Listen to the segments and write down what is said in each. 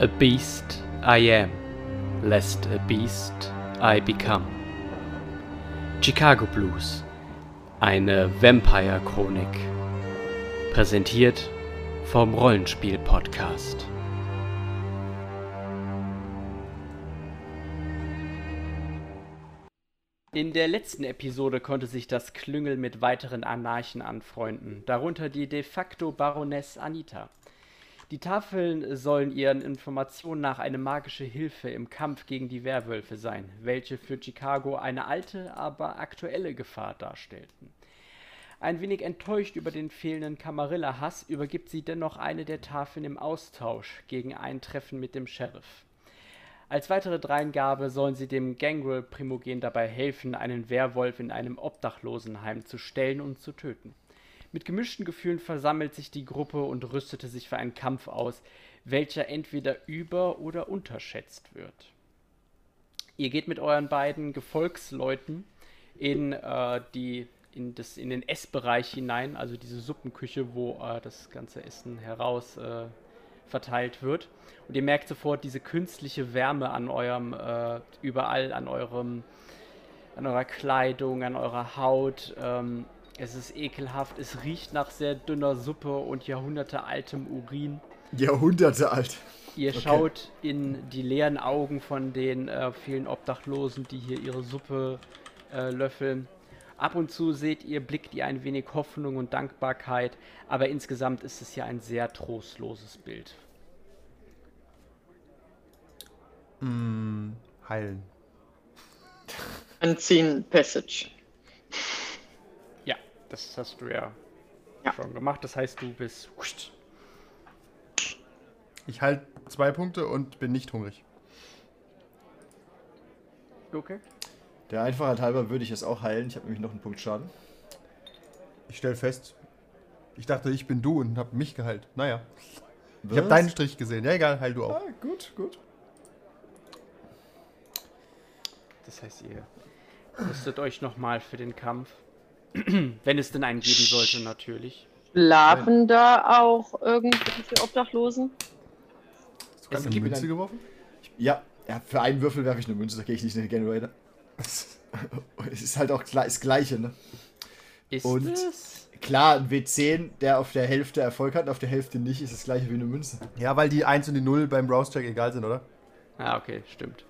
A beast I am, lest a beast I become. Chicago Blues, eine Vampire-Chronik. Präsentiert vom Rollenspiel-Podcast. In der letzten Episode konnte sich das Klüngel mit weiteren Anarchen anfreunden, darunter die de facto Baroness Anita. Die Tafeln sollen ihren Informationen nach eine magische Hilfe im Kampf gegen die Werwölfe sein, welche für Chicago eine alte, aber aktuelle Gefahr darstellten. Ein wenig enttäuscht über den fehlenden Camarilla-Hass übergibt sie dennoch eine der Tafeln im Austausch gegen ein Treffen mit dem Sheriff. Als weitere Dreingabe sollen sie dem Gangrel-Primogen dabei helfen, einen Werwolf in einem Obdachlosenheim zu stellen und zu töten. Mit gemischten Gefühlen versammelt sich die Gruppe und rüstete sich für einen Kampf aus, welcher entweder über- oder unterschätzt wird. Ihr geht mit euren beiden Gefolgsleuten in, äh, die, in, das, in den Essbereich hinein, also diese Suppenküche, wo äh, das ganze Essen heraus äh, verteilt wird. Und ihr merkt sofort diese künstliche Wärme an eurem, äh, überall an eurem, an eurer Kleidung, an eurer Haut. Ähm, es ist ekelhaft, es riecht nach sehr dünner Suppe und jahrhundertealtem Urin. Jahrhunderte alt. Ihr Okay. schaut in die leeren Augen von den äh, vielen Obdachlosen, die hier ihre Suppe äh, löffeln. Ab und zu seht ihr, blickt ihr ein wenig Hoffnung und Dankbarkeit, aber insgesamt ist es ja ein sehr trostloses Bild. Heilen. Anziehen Passage. Das hast du ja, Ja. schon gemacht. Das heißt, du bist. Ich halte zwei Punkte und bin nicht hungrig. Okay. Der Einfachheit halber würde ich es auch heilen. Ich habe nämlich noch einen Punkt Schaden. Ich stelle fest, ich dachte, ich bin du und habe mich geheilt. Naja, ich habe Was? deinen Strich gesehen. Ja, egal, heil du auch. Ah, gut, gut. Das heißt, ihr rüstet euch nochmal für den Kampf. Wenn es denn einen geben sollte, natürlich. Schlafen da auch irgendwelche Obdachlosen? Hast du gerade eine Münze geworfen? Ja, ja, für einen Würfel werfe ich eine Münze, da gehe ich nicht in den Generator. es ist halt auch das Gleiche, ne? Ist Und- es? Klar, ein W10, der auf der Hälfte Erfolg hat und auf der Hälfte nicht, ist das gleiche wie eine Münze. Ja, weil die 1 und die 0 beim Browse-Check egal sind, oder? Ah, okay, stimmt.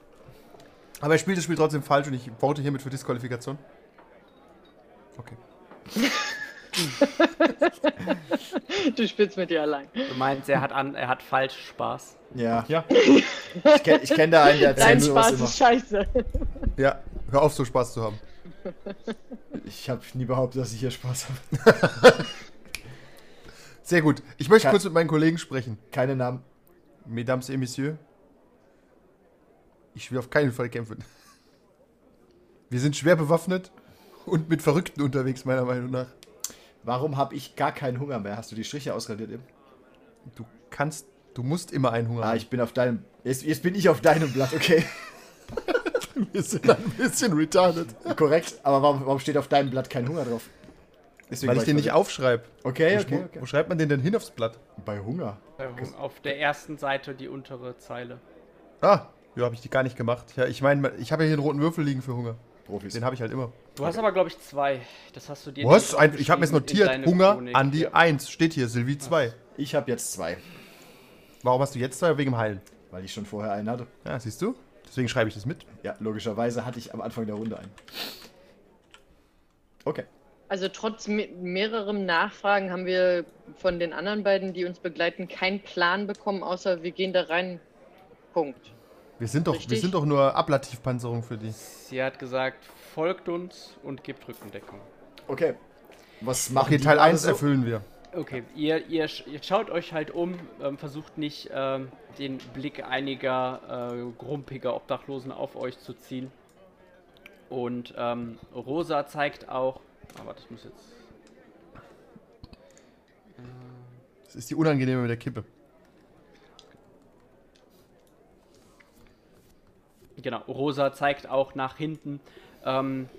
Aber er spielt das Spiel trotzdem falsch und ich vote hiermit für Disqualifikation. Okay. Du spielst mit dir allein. Du meinst, er hat, an, er hat falsch Spaß. Ja, Ja. ich kenne ich kenn da einen, der Dein erzählt sowas Spaß immer. ist scheiße. Ja, hör auf, so Spaß zu haben. Ich habe nie behauptet, dass ich hier Spaß habe. Sehr gut. Ich möchte Ka- kurz mit meinen Kollegen sprechen. Keine Namen. Mesdames et Messieurs, ich will auf keinen Fall kämpfen. Wir sind schwer bewaffnet und mit Verrückten unterwegs, meiner Meinung nach. Warum habe ich gar keinen Hunger mehr? Hast du die Striche ausradiert eben? Du kannst, du musst immer einen Hunger Ah, haben. ich bin auf deinem. Jetzt, jetzt bin ich auf deinem Blatt, okay. Wir sind ein bisschen retarded. Korrekt, aber warum, warum steht auf deinem Blatt kein Hunger drauf? Deswegen Weil ich den nicht aufschreibe. Okay, Wo, okay, wo- okay. wo schreibt man den denn hin aufs Blatt? Bei Hunger. Auf der ersten Seite die untere Zeile. Ah, ja, habe ich die gar nicht gemacht. Ja, ich meine, ich habe ja hier einen roten Würfel liegen für Hunger. Profis. Den habe ich halt immer. Du hast aber, glaube ich, zwei. Das hast du dir Was? Ein, ich habe mir jetzt notiert, Hunger Chronik. an die Ja. 1. Steht hier, Sylvie 2. Ich habe jetzt zwei, Warum hast du jetzt zwei? Wegen dem Heilen. weil ich schon vorher einen hatte. Ja, siehst du? Deswegen schreibe ich das mit. Ja, logischerweise hatte ich am Anfang der Runde einen. Okay. Also trotz me mehrerem Nachfragen haben wir von den anderen beiden, die uns begleiten, keinen Plan bekommen, außer wir gehen da rein. Punkt. Wir sind doch, wir sind doch nur Ablativpanzerung für die. Sie hat gesagt, folgt uns und gebt Rückendeckung. Okay. Was machen Okay, die Teil gerade 1 so? erfüllen wir. Okay, ihr, ihr, sch- ihr schaut euch halt um, ähm, versucht nicht ähm, den Blick einiger äh, grumpiger Obdachlosen auf euch zu ziehen. Und ähm, Rosa zeigt auch. Aber das muss jetzt. Das ist die unangenehme mit der Kippe. Genau, Rosa zeigt auch nach hinten ähm,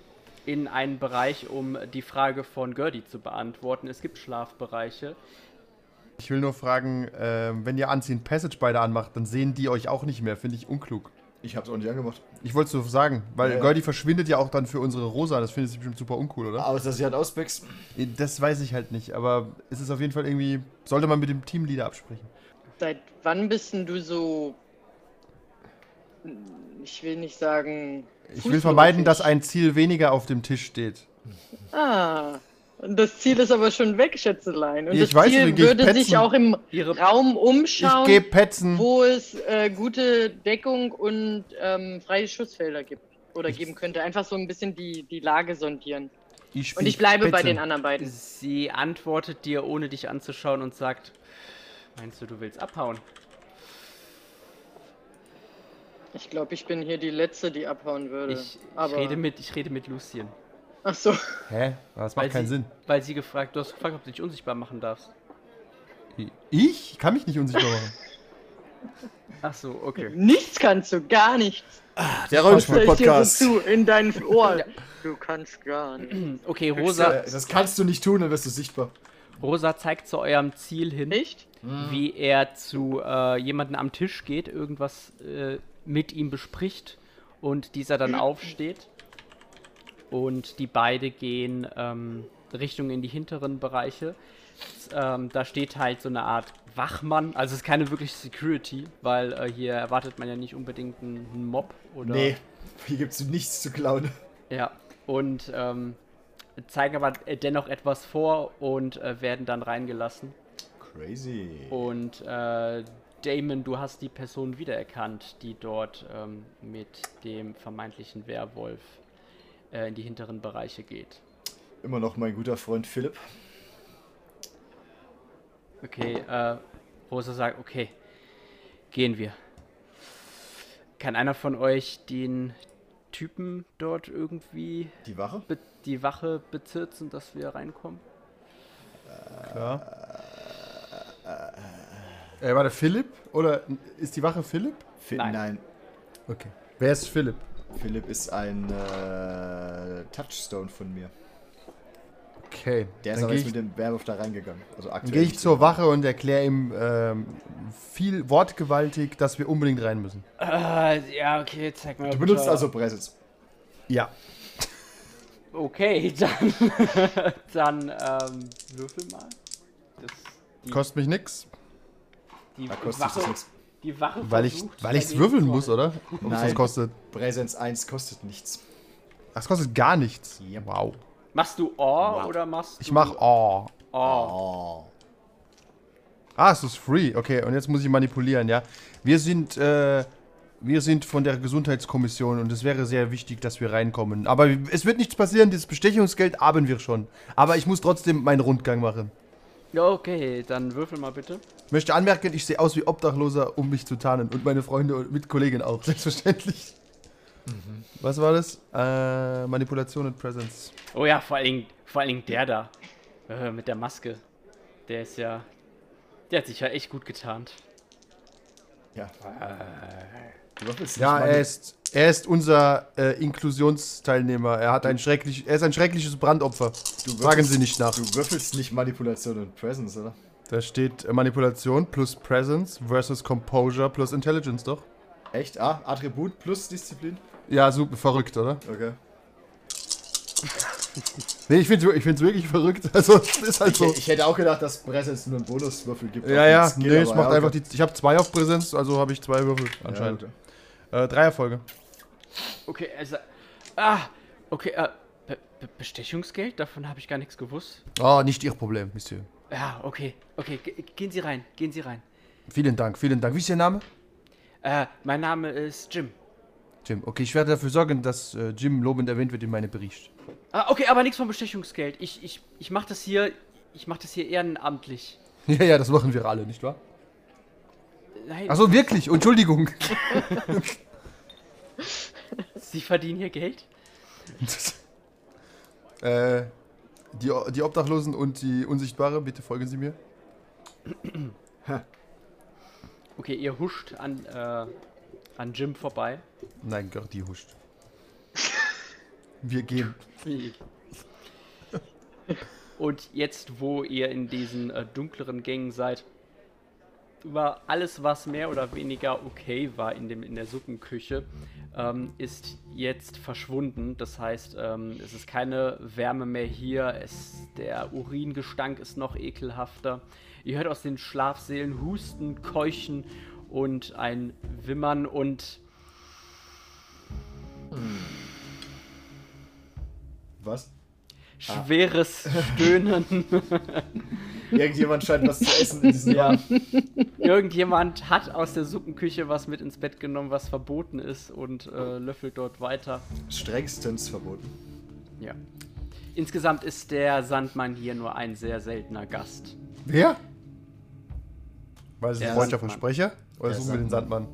in einen Bereich, um die Frage von Gertie zu beantworten. Es gibt Schlafbereiche. Ich will nur fragen, ähm, wenn ihr Anziehen Passage beide anmacht, dann sehen die euch auch nicht mehr. Finde ich unklug. Ich hab's auch nicht angemacht. Ich wollte es nur sagen, weil Ja, ja. Gertie verschwindet ja auch dann für unsere Rosa. Das findet sie bestimmt super uncool, oder? Aber dass sie halt auswächst. Das weiß ich halt nicht, aber es ist auf jeden Fall irgendwie. Sollte man mit dem Teamleader absprechen. Seit wann bist denn du so. Ich will nicht sagen. Ich will vermeiden, dass ein Ziel weniger auf dem Tisch steht. Ah. Und das Ziel ist aber schon weg, Schätzelein. Und Ich das weiß, Ziel ich würde sich petzen. auch im Ihre Raum Ich umschauen, gebe Petzen. wo es äh, gute Deckung und ähm, freie Schussfelder gibt. Oder geben könnte. Einfach so ein bisschen die, die Lage sondieren. Ich Und ich bleibe bei Petzen. den anderen beiden. Sie antwortet dir, ohne dich anzuschauen, und sagt: Meinst du, du willst abhauen? Ich glaube, ich bin hier die Letzte, die abhauen würde. Ich, ich, aber... rede, mit, ich rede mit Lucien. Ach so. Hä? Das Weil macht keinen sie, Sinn. Weil sie gefragt, du hast gefragt, ob du dich unsichtbar machen darfst. Ich? Ich kann mich nicht unsichtbar machen. Ach so, okay. Nichts kannst du, gar nichts. Der ich dir Rollenspiel-Podcast. so zu, in dein Ohr. Du kannst gar nicht. Okay, Rosa, Das kannst du nicht tun, dann wirst du sichtbar. Rosa zeigt zu eurem Ziel hin, Echt? wie er zu äh, jemandem am Tisch geht, irgendwas äh, mit ihm bespricht und dieser dann aufsteht. Und die beide gehen ähm, Richtung in die hinteren Bereiche. Ähm, da steht halt so eine Art Wachmann, also es ist keine wirkliche Security, weil äh, hier erwartet man ja nicht unbedingt einen Mob oder. Nee, hier gibt's nichts zu klauen. Ja, und ähm, zeigen aber äh, dennoch etwas vor und äh, werden dann reingelassen. Crazy. Und äh, Damon, du hast die Person wiedererkannt, die dort ähm, mit dem vermeintlichen Werwolf äh, in die hinteren Bereiche geht. Immer noch mein guter Freund Philipp. Okay, äh, Rosa sagt, okay, gehen wir. Kann einer von euch den Typen dort irgendwie Die Wache? be die Wache bezirzen, dass wir reinkommen? Klar. Äh, war der Philipp? Oder ist die Wache Philipp? Fi Nein. Nein. Okay. Wer ist Philipp? Philipp ist ein äh, Touchstone von mir. Okay. Der ist dann aber gehe jetzt ich, mit dem Werwolf da reingegangen. Also dann aktuell. geh ich zur. Wache und erkläre ihm ähm, viel wortgewaltig, dass wir unbedingt rein müssen. Äh, ja, okay, zeig mal. Du benutzt also Presence. Ja. Okay, dann. dann, ähm, würfel mal. Das, die, Kostet mich nix, die Da kostet Wache, das nichts. Die Wache weil ich weil ich's dagegen würfeln muss, oder? Es Nein. was kostet. Präsenz 1 kostet nichts. Es kostet gar nichts. Yep. Wow. Machst du Or Wow. oder machst Ich du mach oh. Or? Oh. Ah, es ist free. Okay, und jetzt muss ich manipulieren, ja. Wir sind, äh, wir sind von der Gesundheitskommission und es wäre sehr wichtig, dass wir reinkommen. Aber es wird nichts passieren, dieses Bestechungsgeld haben wir schon. Aber ich muss trotzdem meinen Rundgang machen. Ja, okay, dann würfel mal bitte. Ich möchte anmerken, ich sehe aus wie Obdachloser, um mich zu tarnen. Und meine Freunde und Mitkollegen auch, selbstverständlich. Was war das? Äh, Manipulation und Presence. Oh ja, vor allen Dingen, vor Dingen der da. Äh, mit der Maske. Der ist ja. Der hat sich ja echt gut getarnt. Ja. Würfelst Ja, er ist, er ist unser äh, Inklusionsteilnehmer. Er hat ein schrecklich, er ist ein schreckliches Brandopfer. du Fragen würfelst- Sie nicht nach. Du würfelst nicht Manipulation und Presence, oder? Da steht äh, Manipulation plus Presence versus Composure plus Intelligence, doch? Echt? Ah, Attribut plus Disziplin? Ja, super verrückt, oder? Okay. Nee, ich finde es ich find's wirklich verrückt. Also, es ist halt so. Ich, ich hätte auch gedacht, dass Presence nur einen Bonuswürfel gibt. Ja, ja, Skill, nee, es macht ja, einfach okay. die. Ich habe zwei auf Präsenz, also habe ich zwei Würfel Ja, anscheinend. okay. Äh, drei Erfolge. Okay, also. Ah! Okay, äh. Be Be Bestechungsgeld? Davon habe ich gar nichts gewusst. Oh, nicht Ihr Problem, Monsieur. Ja, okay. Okay, ge- gehen Sie rein. Gehen Sie rein. Vielen Dank, vielen Dank. Wie ist Ihr Name? Äh, mein Name ist Jim. Jim. Okay, ich werde dafür sorgen, dass äh, Jim lobend erwähnt wird in meinem Bericht. Ah, okay, aber nichts vom Bestechungsgeld. Ich, ich, ich mach das hier. Ich mach das hier ehrenamtlich. Ja, ja, das machen wir alle, nicht wahr? Nein, Achso, wirklich, Entschuldigung. Sie verdienen hier Geld? äh, die, die Obdachlosen und die Unsichtbare, bitte folgen Sie mir. Okay, ihr huscht an, äh, an Jim vorbei. Nein, Gertie huscht. Wir gehen. Und jetzt, wo ihr in diesen äh, dunkleren Gängen seid, war alles, was mehr oder weniger okay war in, dem, in der Suppenküche, ähm, ist jetzt verschwunden. Das heißt, ähm, es ist keine Wärme mehr hier. Es, der Uringestank ist noch ekelhafter. Ihr hört aus den Schlafsälen Husten, Keuchen und ein Wimmern und Was? schweres Stöhnen. Irgendjemand scheint was zu essen in diesem Ja. Raum. Irgendjemand hat aus der Suppenküche was mit ins Bett genommen, was verboten ist und äh, löffelt dort weiter. Strengstens verboten. Ja. Insgesamt ist der Sandmann hier nur ein sehr seltener Gast. Wer? War das ein Der freundlicher Sandmann. Oder Der suchen wir den Sandmann?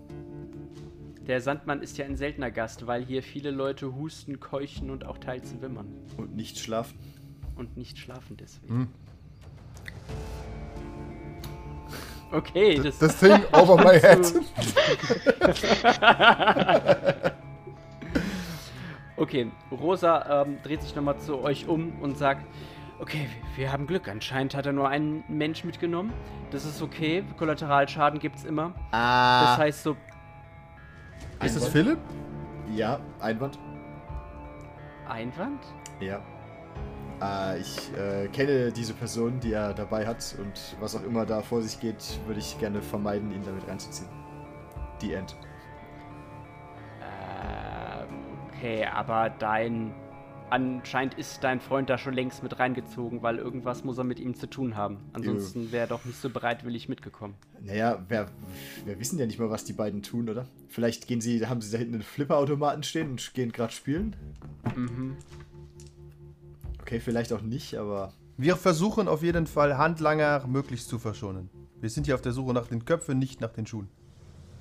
Der Sandmann ist ja ein seltener Gast, weil hier viele Leute husten, keuchen und auch teils wimmern. Und nicht schlafen. Und nicht schlafen deswegen. Hm. Okay, das, Das Thing over my head. Okay, Rosa ähm, dreht sich nochmal zu euch um und sagt, okay, wir haben Glück. Anscheinend hat er nur einen Mensch mitgenommen. Das ist okay. Kollateralschaden gibt's immer. Ah. Das heißt so, Ist das Einwand? Philipp? Ja, Einwand. Einwand? Ja. Äh, ich äh, kenne diese Person, die er dabei hat und was auch immer da vor sich geht, würde ich gerne vermeiden, ihn damit reinzuziehen. Die End. Ähm, okay, aber dein. Anscheinend ist dein Freund da schon längst mit reingezogen, weil irgendwas muss er mit ihm zu tun haben. Ansonsten wäre er doch nicht so bereitwillig mitgekommen. Naja, wir, wir wissen ja nicht mal, was die beiden tun, oder? Vielleicht gehen sie, haben sie da hinten einen Flipperautomaten stehen und gehen gerade spielen. Mhm. Okay, vielleicht auch nicht, aber Wir versuchen auf jeden Fall Handlanger möglichst zu verschonen. Wir sind hier auf der Suche nach den Köpfen, nicht nach den Schuhen.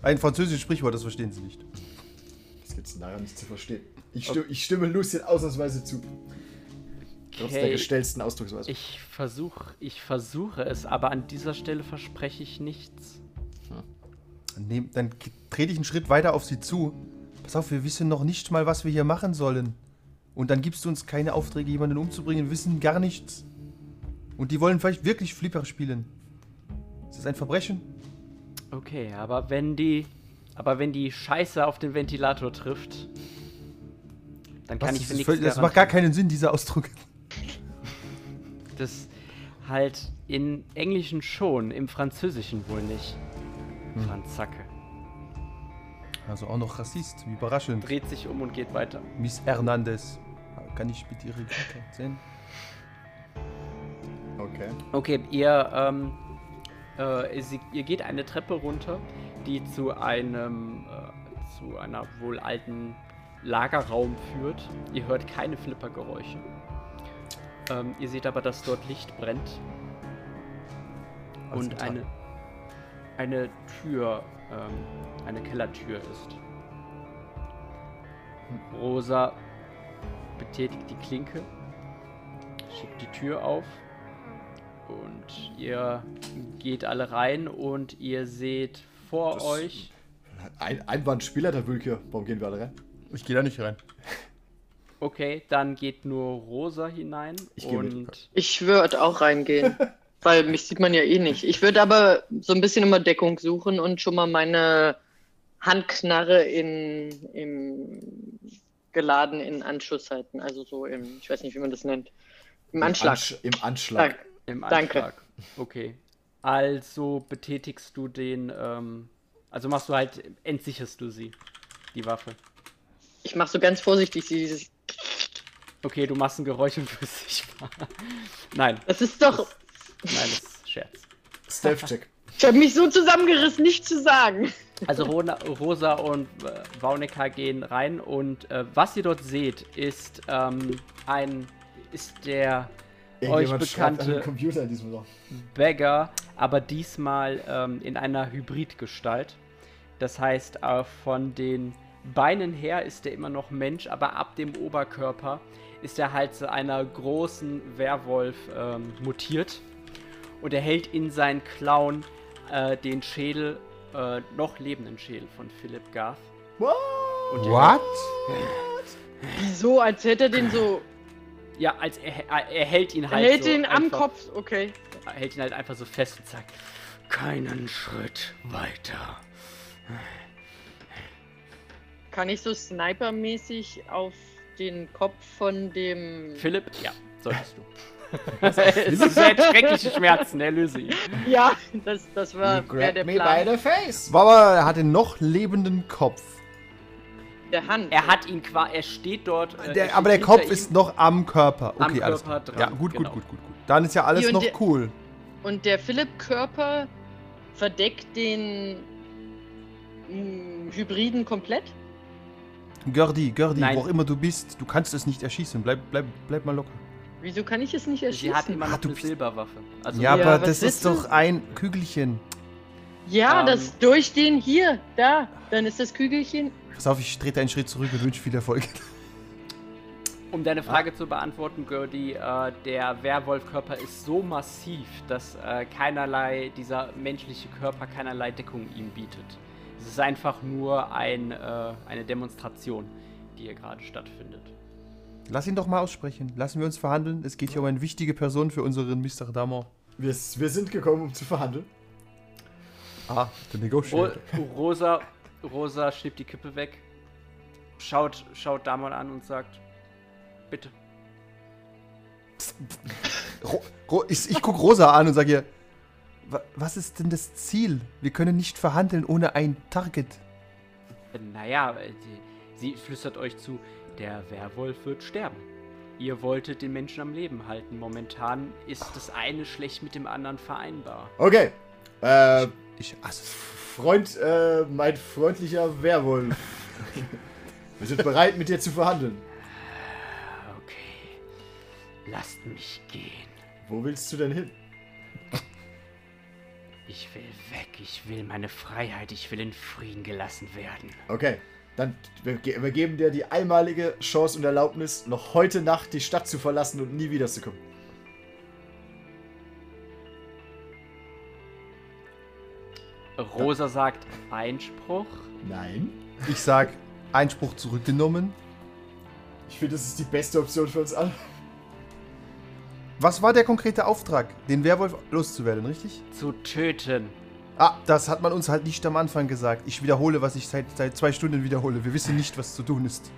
Ein französisches Sprichwort, das verstehen Sie nicht. Was gibt's denn daran nicht zu verstehen? Ich, sti ich stimme Lucien ausnahmsweise zu. Trotz der Okay. gestellten Ausdrucksweise. Ich versuche, ich versuche es, aber an dieser Stelle verspreche ich nichts. Nehm, dann k- trete ich einen Schritt weiter auf Sie zu. Pass auf, wir wissen noch nicht mal, was wir hier machen sollen. Und dann gibst du uns keine Aufträge, jemanden umzubringen, wir wissen gar nichts. Und die wollen vielleicht wirklich Flipper spielen. Ist das ein Verbrechen? Okay, aber wenn die, aber wenn die Scheiße auf den Ventilator trifft, dann kann Was? ich für nichts völlig- das macht gar keinen Sinn, dieser Ausdruck. Das halt in Englischen schon, im Französischen wohl nicht. Hm. Franzacke. Also auch noch Rassist, wie überraschend. Dreht sich um und geht weiter. Miss Hernandez. Kann ich bitte Ihre Karte sehen? Okay. Okay, ihr, ähm, äh, sie, ihr geht eine Treppe runter, die zu einem, äh, zu einer wohl alten Lagerraum führt. Ihr hört keine Flippergeräusche. Ähm, ihr seht aber, dass dort Licht brennt und eine, eine Tür, ähm, eine Kellertür ist. Rosa betätigt die Klinke, schiebt die Tür auf und ihr geht alle rein und ihr seht vor Das- euch. Ein Einwandspieler, der Wülke. Warum gehen wir alle rein? Ich gehe da nicht rein. Okay, dann geht nur Rosa hinein Ich und Ich würde auch reingehen. weil mich sieht man ja eh nicht. Ich würde aber so ein bisschen immer Deckung suchen und schon mal meine Handknarre in, im geladen in Anschuss halten. Also so im, ich weiß nicht, wie man das nennt. Im Anschlag. Ansch Im Anschlag. Danke. im Danke. Anschlag. Okay. Also betätigst du den, ähm, also machst du halt, entsicherst du sie, die Waffe. Ich mache so ganz vorsichtig dieses. Okay, du machst ein Geräusch und wirst sichtbar. Nein, Das ist doch. nein, das ist Scherz. Stealth-Check. Ich habe mich so zusammengerissen, nicht zu sagen. Also Rona, Rosa und äh, Vaunica gehen rein und äh, was ihr dort seht, ist ähm, ein ist der euch bekannte Computer in diesem Raum. Bagger, aber diesmal ähm, in einer Hybridgestalt. Das heißt, äh, von den Beinen her ist er immer noch Mensch, aber ab dem Oberkörper ist er halt zu einer großen Werwolf ähm, mutiert. Und er hält in seinen Klauen äh, den Schädel, äh, noch lebenden Schädel von Philip Garth. What? Und What? Wieso? Als hätte er den so. Ja, als er, er hält ihn Er halt hält so ihn am einfach, Kopf, okay. Er hält ihn halt einfach so fest und sagt, keinen Schritt weiter. Kann ich so snipermäßig auf den Kopf von dem. Philipp? Ja, solltest du. es ist sehr schreckliche Schmerzen, erlöse ihn. Ja, das, das war der me by Plan. the face. Aber er hat den noch lebenden Kopf. Der Hand. Er hat ihn quasi, er steht dort. äh, er Der, steht aber der Kopf ihm. ist noch am Körper. Am Okay, alles Körper klar. dran, Ja, gut, genau. gut, gut, gut, gut. Dann ist ja alles Hier noch der- cool. Und der Philipp-Körper verdeckt den mh, Hybriden komplett? Gördi, Gördi, Nein. wo auch immer du bist, du kannst es nicht erschießen. Bleib, bleib, bleib mal locker. Wieso kann ich es nicht erschießen? Sie hat immer Ah, noch du eine Silberwaffe. Also ja, Ja, aber das ist du? doch ein Kügelchen. Ja, Ähm. das durch den hier, da. Dann ist das Kügelchen. Pass auf, ich trete einen Schritt zurück und wünsche viel Erfolg. Um deine Frage zu beantworten, Gertie, äh, der Werwolfkörper ist so massiv, dass äh, keinerlei, dieser menschliche Körper keinerlei Deckung ihm bietet. Es ist einfach nur ein, äh, eine Demonstration, die hier gerade stattfindet. Lass ihn doch mal aussprechen. Lassen wir uns verhandeln. Es geht hier um eine wichtige Person für unseren Mr. Dammer. Wir, wir sind gekommen, um zu verhandeln. Ah, der Ro Negotiator. Rosa, Rosa schnippt die Kippe weg, schaut, schaut Damon an und sagt, bitte. Ich, ich guck Rosa an und sage ihr, "Wa- was ist denn das Ziel? Wir können nicht verhandeln ohne ein Target. Naja, sie flüstert euch zu, der Werwolf wird sterben. Ihr wolltet den Menschen am Leben halten. Momentan ist das eine schlecht mit dem anderen vereinbar. Okay. Äh, Ich hasse Freund, äh, mein freundlicher Werwolf. wir sind bereit, mit dir zu verhandeln. Okay. Lasst mich gehen. Wo willst du denn hin? Ich will weg. Ich will meine Freiheit. Ich will in Frieden gelassen werden. Okay. Dann wir geben dir die einmalige Chance und Erlaubnis, noch heute Nacht die Stadt zu verlassen und nie wiederzukommen. Rosa sagt Einspruch. Nein. Ich sag, Einspruch zurückgenommen. Ich finde, das ist die beste Option für uns alle. Was war der konkrete Auftrag? Den Werwolf loszuwerden, richtig? Zu töten. Ah, das hat man uns halt nicht am Anfang gesagt. Ich wiederhole, was ich seit, seit zwei Stunden wiederhole. Wir wissen nicht, was zu tun ist.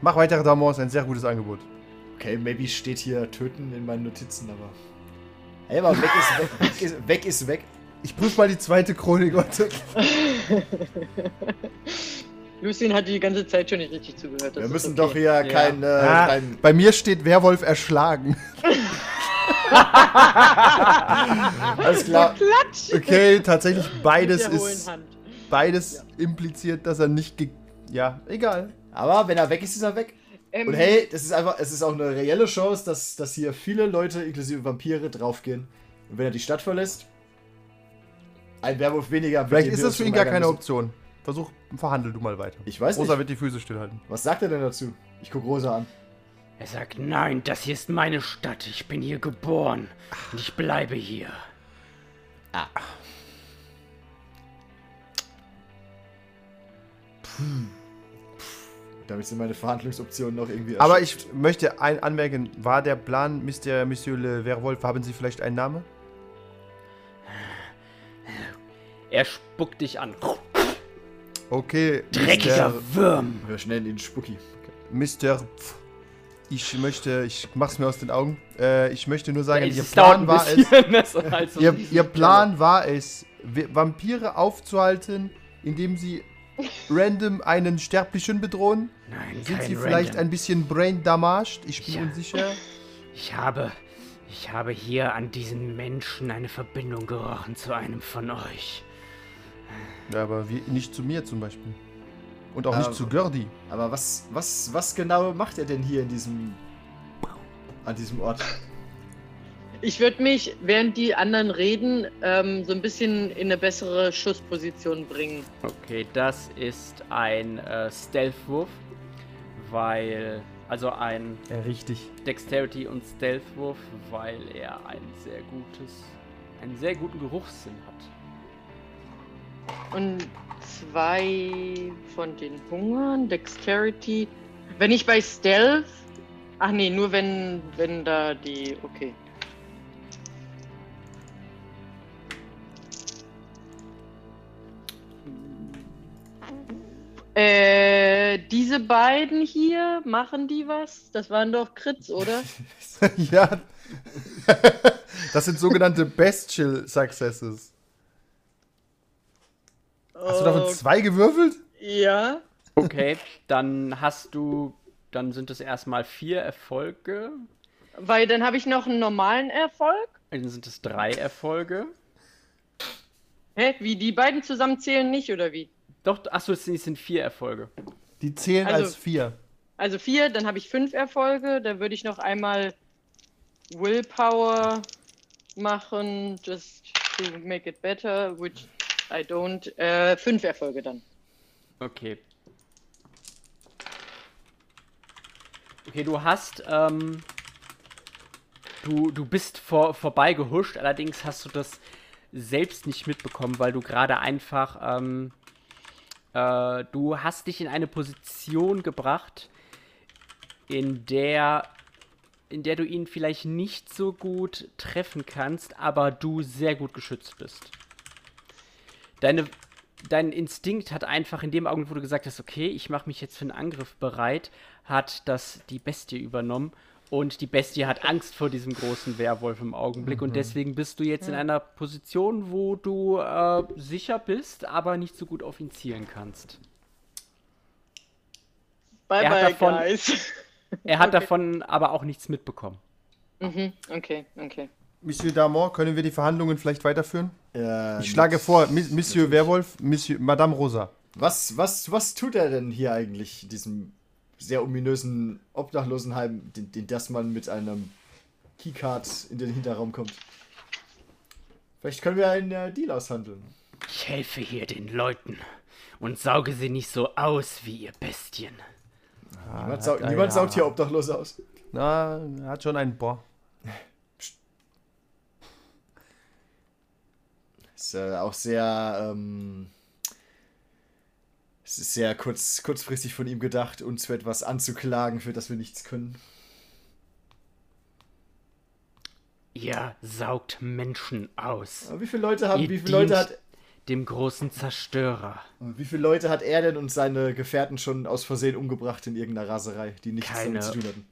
Mach weiter, Damon, ist ein sehr gutes Angebot. Okay, maybe steht hier töten in meinen Notizen, aber. Ey, aber weg ist weg. Weg ist weg. Ist weg. Ich prüfe mal die zweite Chronik, warte. Lucien hat die ganze Zeit schon nicht richtig zugehört. das Wir müssen okay. doch hier Ja. kein, äh, Ah, kein. bei mir steht Werwolf erschlagen. Alles klar. Klatsch! Okay, tatsächlich beides ist. Beides impliziert, dass er nicht ge Ja, egal. Aber wenn er weg ist, ist er weg. Ähm, Und hey, das ist einfach, es ist auch eine reelle Chance, dass, dass hier viele Leute, inklusive Vampire, draufgehen. Und wenn er die Stadt verlässt, ein Werwolf weniger. Vielleicht ist das für ihn gar keine Option. Versuch, verhandel du mal weiter. Ich weiß Rosa nicht. wird die Füße stillhalten. Was sagt er denn dazu? Ich guck Rosa an. Er sagt, nein, das hier ist meine Stadt. Ich bin hier geboren. Und ich bleibe hier. Damit sind meine Verhandlungsoptionen noch irgendwie Aber ich möchte ein anmerken, war der Plan, Mr. Monsieur Le Werwolf, haben Sie vielleicht einen Namen? Er spuckt dich an. Okay, Dreckiger Würm. Wir nennen ihn Spucky. Mr. Pf, ich möchte, ich mach's mir aus den Augen. Äh, ich möchte nur sagen, Es Ihr Plan war es, bisschen. das ist halt so ihr, ihr Plan war es, Vampire aufzuhalten, indem sie random einen Sterblichen bedrohen. Nein, Sind sie vielleicht Random. ein bisschen brain damaged? Ich bin Ja. unsicher. Ich habe, ich habe hier an diesen Menschen eine Verbindung gerochen zu einem von euch. Ja, aber wie, nicht zu mir zum Beispiel. Und auch Aber- nicht zu Gördi. Aber was, was, was genau macht er denn hier in diesem. an diesem Ort? Ich würde mich, während die anderen reden, ähm, so ein bisschen in eine bessere Schussposition bringen. Okay, das ist ein äh, Stealth-Wurf, weil, also ein Ja, richtig. Dexterity und Stealth-Wurf, weil er ein sehr gutes, einen sehr guten Geruchssinn hat. Und zwei von den Hungern, Dexterity. Wenn ich bei Stealth Ach nee, nur wenn, wenn da die. Okay. Äh, diese beiden hier, machen die was? Das waren doch Crits, oder? ja. das sind sogenannte Bestial Successes. Hast du davon Oh, zwei gewürfelt? Ja. Okay, dann hast du, dann sind es erstmal vier Erfolge, Weil dann habe ich noch einen normalen Erfolg. dann sind es drei Erfolge. Hä? Wie, die beiden zusammenzählen nicht, oder wie? Doch, achso, es sind, es sind vier Erfolge. Die zählen Also- als vier. Also vier, dann habe ich fünf Erfolge. Da würde ich noch einmal Willpower machen, just to make it better, which I don't. Äh, fünf Erfolge dann. Okay. Okay, du hast, ähm, du, du bist vor, vorbei allerdings hast du das selbst nicht mitbekommen, weil du gerade einfach, ähm, äh, du hast dich in eine Position gebracht, in der, in der du ihn vielleicht nicht so gut treffen kannst, aber du sehr gut geschützt bist. Deine, dein Instinkt hat einfach in dem Augenblick, wo du gesagt hast, okay, ich mache mich jetzt für einen Angriff bereit, hat das die Bestie übernommen. Und die Bestie hat Angst vor diesem großen Werwolf im Augenblick. Und deswegen bist du jetzt in einer Position, wo du äh, sicher bist, aber nicht so gut auf ihn zielen kannst. Bye Er hat bye, davon- guys. Er hat Okay. davon aber auch nichts mitbekommen. mhm, okay, okay. Monsieur Damor, können wir die Verhandlungen vielleicht weiterführen? Äh, Ich schlage vor, Monsieur Werwolf, Monsieur, Madame Rosa. Was, was, was tut er denn hier eigentlich, in diesem sehr ominösen Obdachlosenheim, den, den das man mit einem Keycard in den Hinterraum kommt? Vielleicht können wir einen äh, Deal aushandeln. Ich helfe hier den Leuten und sauge sie nicht so aus wie ihr Bestien. Niemand, sau hat er niemand ja. saugt hier Obdachlose aus. Na, er hat schon einen Boah. Ist äh, auch sehr, ähm, es ist sehr kurz, kurzfristig von ihm gedacht, uns für etwas anzuklagen, für das wir nichts können. Ihr saugt Menschen aus. Aber wie viele Leute haben, Ihr wie viele Leute hat, dem großen Zerstörer. wie viele Leute hat er denn und seine Gefährten schon aus Versehen umgebracht in irgendeiner Raserei, die nichts Keine. damit zu tun hatten?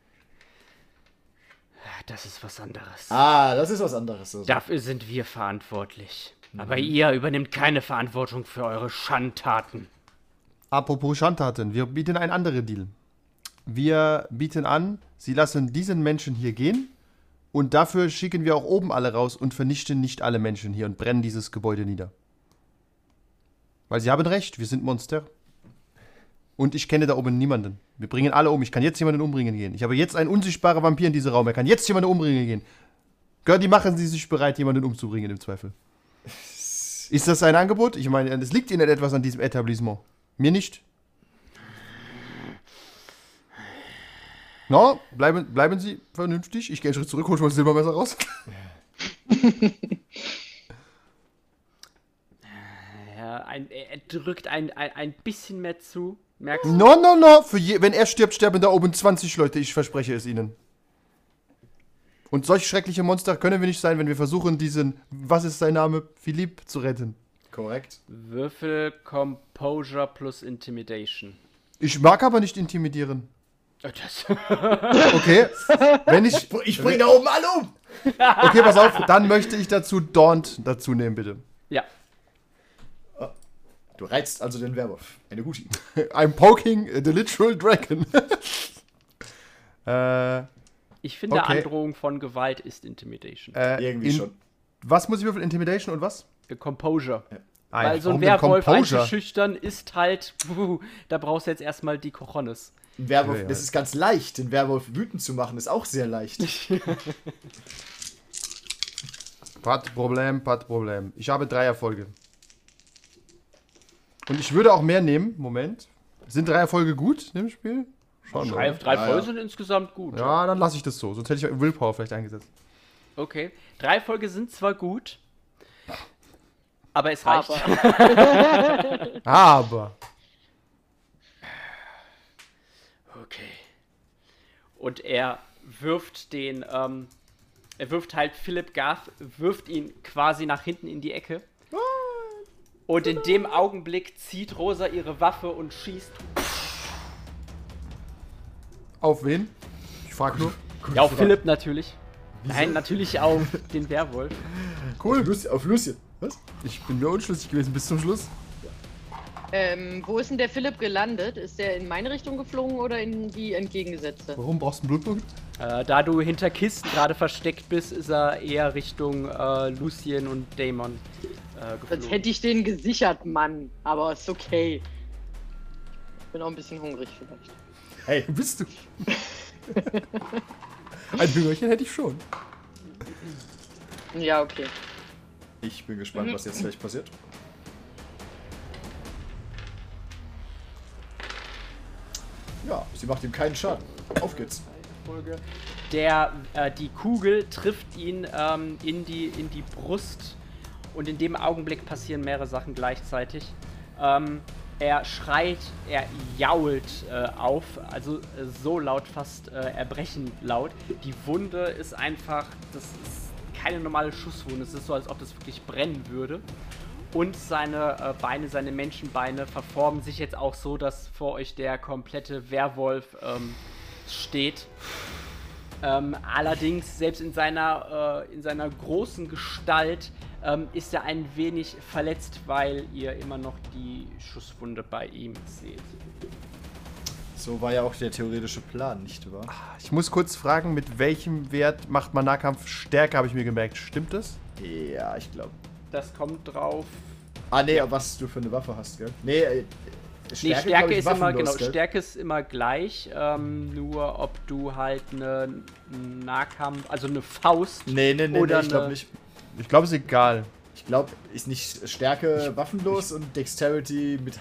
Das ist was anderes. Ah, das ist was anderes. Also. Dafür sind wir verantwortlich. Mhm. Aber ihr übernimmt keine Verantwortung für eure Schandtaten. Apropos Schandtaten, wir bieten einen anderen Deal. Wir bieten an, Sie lassen diesen Menschen hier gehen und dafür schicken wir auch oben alle raus und vernichten nicht alle Menschen hier und brennen dieses Gebäude nieder. Weil Sie haben recht, wir sind Monster. Und ich kenne da oben niemanden. Wir bringen alle um. Ich kann jetzt jemanden umbringen gehen. Ich habe jetzt einen unsichtbaren Vampir in diesem Raum. Er kann jetzt jemanden umbringen gehen. Gertie, machen Sie sich bereit, jemanden umzubringen im Zweifel. Ist das ein Angebot? Ich meine, es liegt Ihnen etwas an diesem Etablissement. Mir nicht. No, bleiben, bleiben Sie vernünftig. Ich gehe einen Schritt zurück, hol schon mal das Silbermesser raus. Ja, ein, er drückt ein, ein, ein bisschen mehr zu. Merkst du? No, no, no. Für je, wenn er stirbt, sterben da oben 20 Leute. Ich verspreche es Ihnen. Und solch schreckliche Monster können wir nicht sein, wenn wir versuchen, diesen, was ist sein Name, Philipp zu retten. Korrekt. Würfel Composure plus Intimidation. Ich mag aber nicht intimidieren. Äh, Das. Okay? wenn ich. Ich bring da oben alle um! Okay, pass auf. Dann möchte ich dazu Daunt dazu nehmen, bitte. ja. Du reizt also den Werwolf. Eine gute Idee. I'm poking the literal dragon. äh, Ich finde, Okay. Androhung von Gewalt ist Intimidation. äh, Irgendwie in- schon. Was muss ich würfeln? Intimidation und was? Composure. Ah, Weil so ein Werwolf einzuschüchtern ist halt. Puh, da brauchst du jetzt erstmal die Cojones. Ein Werwolf, Ja, ja. das ist ganz leicht. Den Werwolf wütend zu machen, ist auch sehr leicht. Pat Problem, Pat Problem. Ich habe drei Erfolge. Und ich würde auch mehr nehmen. Moment. Sind drei Erfolge gut in dem Spiel? Schauen wir Drei, mal. drei Ja, Folgen ja. sind insgesamt gut. Ja, dann lasse ich das so. Sonst hätte ich Willpower vielleicht eingesetzt. Okay. Drei Folgen sind zwar gut, aber es reicht. Aber Aber. Okay. Und er wirft den, ähm, er wirft halt Philip Garth, wirft ihn quasi nach hinten in die Ecke. Und in dem Augenblick zieht Rosa ihre Waffe und schießt. Auf wen? Ich frag nur. Ja, auf Philipp natürlich. Nein, natürlich auf den Werwolf. Cool. Auf Lucy, auf Lucy. Was? Ich bin mir unschlüssig gewesen bis zum Schluss. Ähm, wo ist denn der Philipp gelandet? Ist der in meine Richtung geflogen oder in die entgegengesetzte? Warum brauchst du einen Blutpunkt? Äh, da du hinter Kisten gerade versteckt bist, ist er eher Richtung äh, Lucien und Damon äh, Sonst geflogen. hätte ich den gesichert, Mann. Aber ist okay. Bin auch ein bisschen hungrig vielleicht. Hey, bist du? Ein Hüngerchen hätte ich schon. Ja, okay. ich bin gespannt, was jetzt gleich passiert. Ja, sie macht ihm keinen Schaden. Auf geht's. Der, äh, die Kugel trifft ihn ähm, in, die, in die Brust und in dem Augenblick passieren mehrere Sachen gleichzeitig. Ähm, er schreit, er jault äh, auf, also äh, so laut, fast äh, erbrechend laut. Die Wunde ist einfach, das ist keine normale Schusswunde, es ist so, als ob das wirklich brennen würde. Und seine äh, Beine, seine Menschenbeine verformen sich jetzt auch so, dass vor euch der komplette Werwolf ähm, steht. Ähm, allerdings, selbst in seiner, äh, in seiner großen Gestalt ähm, ist er ein wenig verletzt, weil ihr immer noch die Schusswunde bei ihm seht. So war ja auch der theoretische Plan, nicht wahr? Ich muss kurz fragen, mit welchem Wert macht man Nahkampf Stärke, habe ich mir gemerkt. Stimmt das? Ja, ich glaube. Das kommt drauf. Ah, nee, was du für eine Waffe hast, gell? Nee, äh, Nee, Stärke, ich, ist immer, genau, gell? Stärke ist immer gleich, ähm, nur ob du halt eine Nahkampf, also eine Faust Nee, nee, nee, Oder nee ich glaube eine- nicht. Ich glaube, es ist egal. Ich glaube, ist nicht Stärke waffenlos und Dexterity mit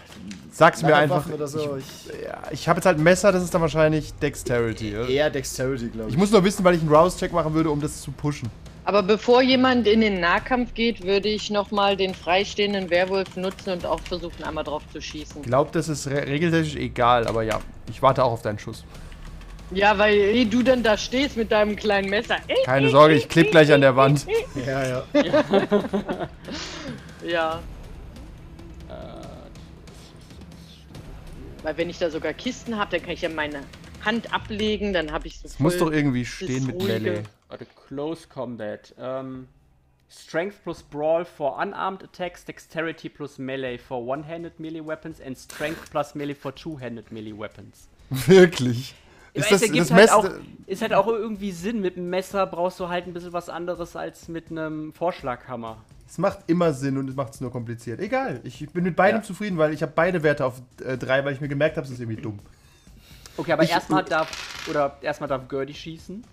Sag's mir einfach. Oder so. Ich, Ja, ich habe jetzt halt ein Messer, das ist dann wahrscheinlich Dexterity. eher Dexterity, glaube ich. Ich muss nur wissen, weil ich einen Rouse-Check machen würde, um das zu pushen. Aber bevor jemand in den Nahkampf geht, würde ich nochmal den freistehenden Werwolf nutzen und auch versuchen, einmal drauf zu schießen. Ich glaube, das ist re regeltechnisch egal, aber ja, ich warte auch auf deinen Schuss. Ja, weil eh, du dann da stehst mit deinem kleinen Messer. Eh, Keine Sorge, ich kleb gleich an der Wand. ja, ja. Ja. Weil wenn ich da sogar Kisten habe, dann kann ich ja meine Hand ablegen, dann habe ich so Es muss doch irgendwie stehen mit Melee. Warte, Close Combat. Ähm, Strength plus Brawl for unarmed attacks, Dexterity plus Melee for one-handed melee weapons and Strength plus Melee for two-handed melee weapons. Wirklich. Ist Ja, das, es ergibt das halt Messer. auch, ist halt auch irgendwie Sinn. Mit einem Messer brauchst du halt ein bisschen was anderes als mit einem Vorschlaghammer. Es macht immer Sinn und es macht es nur kompliziert. Egal, ich bin mit beidem Ja. zufrieden, weil ich habe beide Werte auf 3, weil ich mir gemerkt habe, es ist irgendwie dumm. Okay, aber erstmal darf oder erstmal darf Gertie schießen.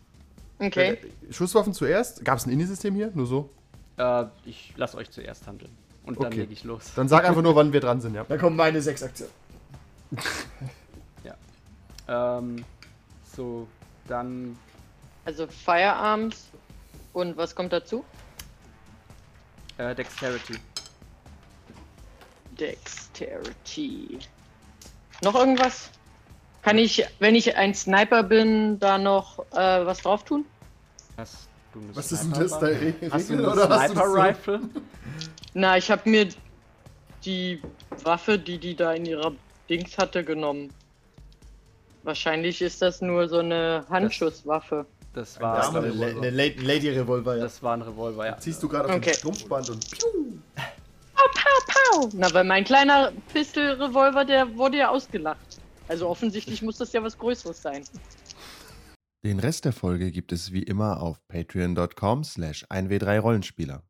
Okay. Äh, Schusswaffen zuerst? Gab es ein Indie-System hier? Nur so? Äh, ich lasse euch zuerst handeln und dann Okay. lege ich los. Dann sag einfach nur, wann wir dran sind, ja. Dann kommen meine sechs Aktionen. Ähm, so, dann Also Firearms und was kommt dazu? äh, Dexterity. Dexterity. Noch irgendwas? Kann ich, wenn ich ein Sniper bin, da noch äh, was drauf tun? Hast du eine Was ist denn Sniper das? Re Hast du oder hast du Sniper? Rifle? Na, ich habe mir die Waffe, die die da in ihrer Dings hatte, genommen. Wahrscheinlich ist das nur so eine Handschusswaffe. Das Das war, eine, Revolver. eine La- Lady Revolver, ja. das war ein Revolver, ja. Ziehst du gerade auf Okay. den Strumpfband und piu. Pow! Na, weil mein kleiner Pistol-Revolver, der wurde ja ausgelacht. Also offensichtlich muss das ja was Größeres sein. Den Rest der Folge gibt es wie immer auf patreon.com slash 1w3rollenspieler.